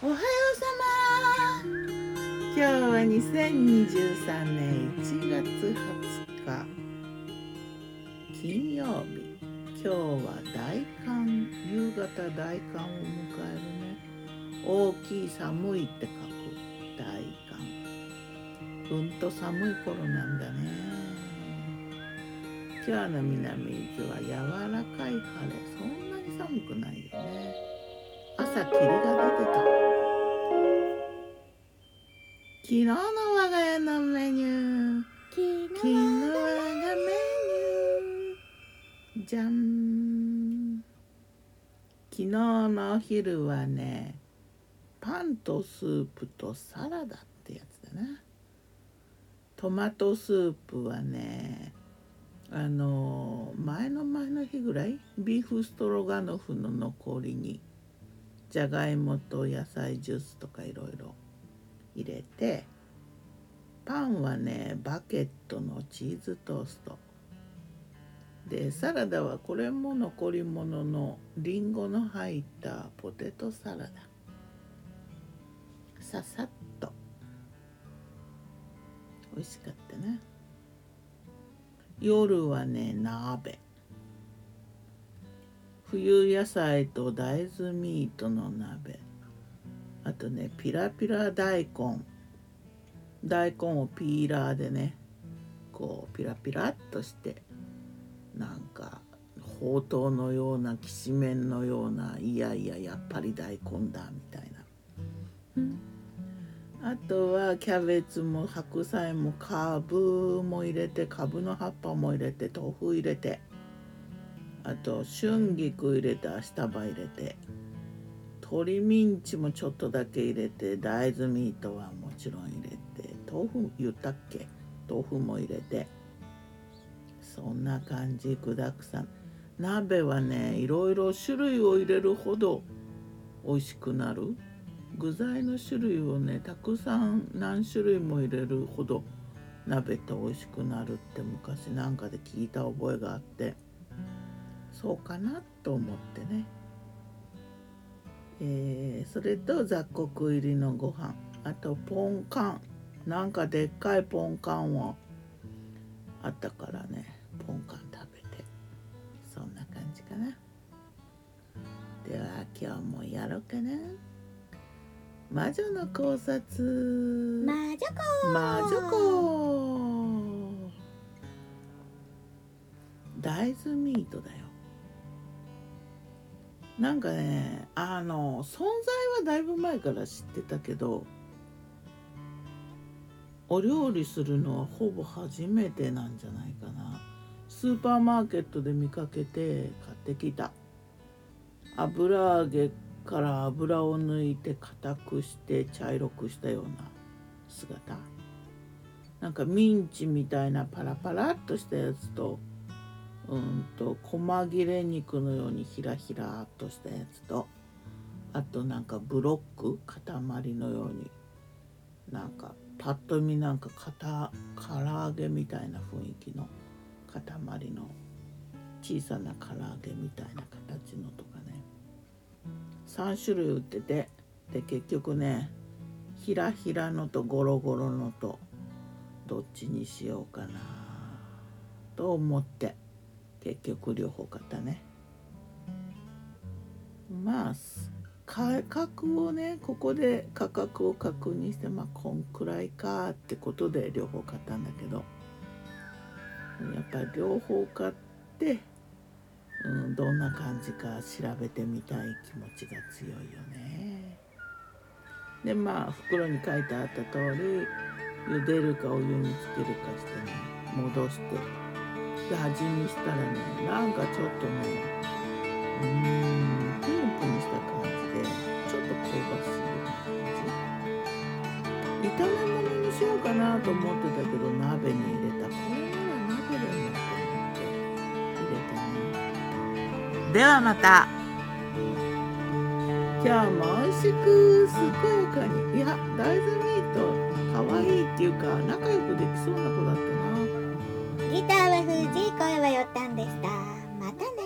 おはようさま今日は2023年1月20日。金曜日。今日は大寒。夕方大寒を迎えるね。大きい寒いって書く。大寒。うんと寒い頃なんだね。今日の南伊豆は柔らかい晴れ。そんなに寒くないよね。朝霧が出てた。昨日の我が家のメニュー。昨日我がメニュー。じゃん昨日のお昼はねパンとスープとサラダってやつだな。トマトスープはねあの前の前の日ぐらいビーフストロガノフの残りにじゃがいもと野菜ジュースとかいろいろ入れてパンはねバケットのチーズトースト。でサラダはこれも残り物のりんごの入ったポテトサラダ。ささっと。美味しかったね夜はね鍋。冬野菜と大豆ミートの鍋。あとねピラピラ大根。大根をピーラーでねこうピラピラっとしてなんかほうとうのようなきしめんのようないやいややっぱり大根だみたいな、あとはキャベツも白菜もかぶも入れてかぶの葉っぱも入れて豆腐入れてあと春菊入れて明日葉入れて鶏ミンチもちょっとだけ入れて大豆ミートはもちろん入れて豆腐言ったっけ？豆腐も入れて。そんな感じ具だくさん。鍋はねいろいろ種類を入れるほど美味しくなる。具材の種類をねたくさん何種類も入れるほど鍋って美味しくなるって昔なんかで聞いた覚えがあって。そうかなと思ってね。えー、それと雑穀入りのご飯。あとポンカン。なんかでっかいポンカンをあったからね。ポンカン食べて。そんな感じかな。では今日もやろうかな。魔女の考察。魔女子魔女子大豆ミートだよなんかねあの存在はだいぶ前から知ってたけどお料理するのはほぼ初めてなんじゃないかな。スーパーマーケットで見かけて買ってきた。油揚げから油を抜いて硬くして茶色くしたような姿。なんかミンチみたいなパラパラっとしたやつとうんと細切れ肉のようにひらひらっとしたやつとあとなんかブロック塊のようになんかパッと見なんか唐揚げみたいな雰囲気の塊の小さな唐揚げみたいな形のとかね。3種類売っててで結局ねひらひらのとゴロゴロのとどっちにしようかなと思って。結局両方買ったね。まあ価格をねここで価格を確認してまあこんくらいかってことで両方買ったんだけど。やっぱり両方買って、うん、どんな感じか調べてみたい気持ちが強いよね。でまあ袋に書いてあった通り茹でるかお湯につけるかしてね戻して。で味見したらねなんかちょっとねうーんプニプニした感じでちょっと香ばしい感じ炒め物にしようかなと思ってたけど鍋に入れたこれなら鍋でもと思って入れたねではまた。今日も美味しく健やかに。いや大豆ミート。可愛いっていうか仲良くできそうな子だったな。ギターは藤井声はよったんでした。またね。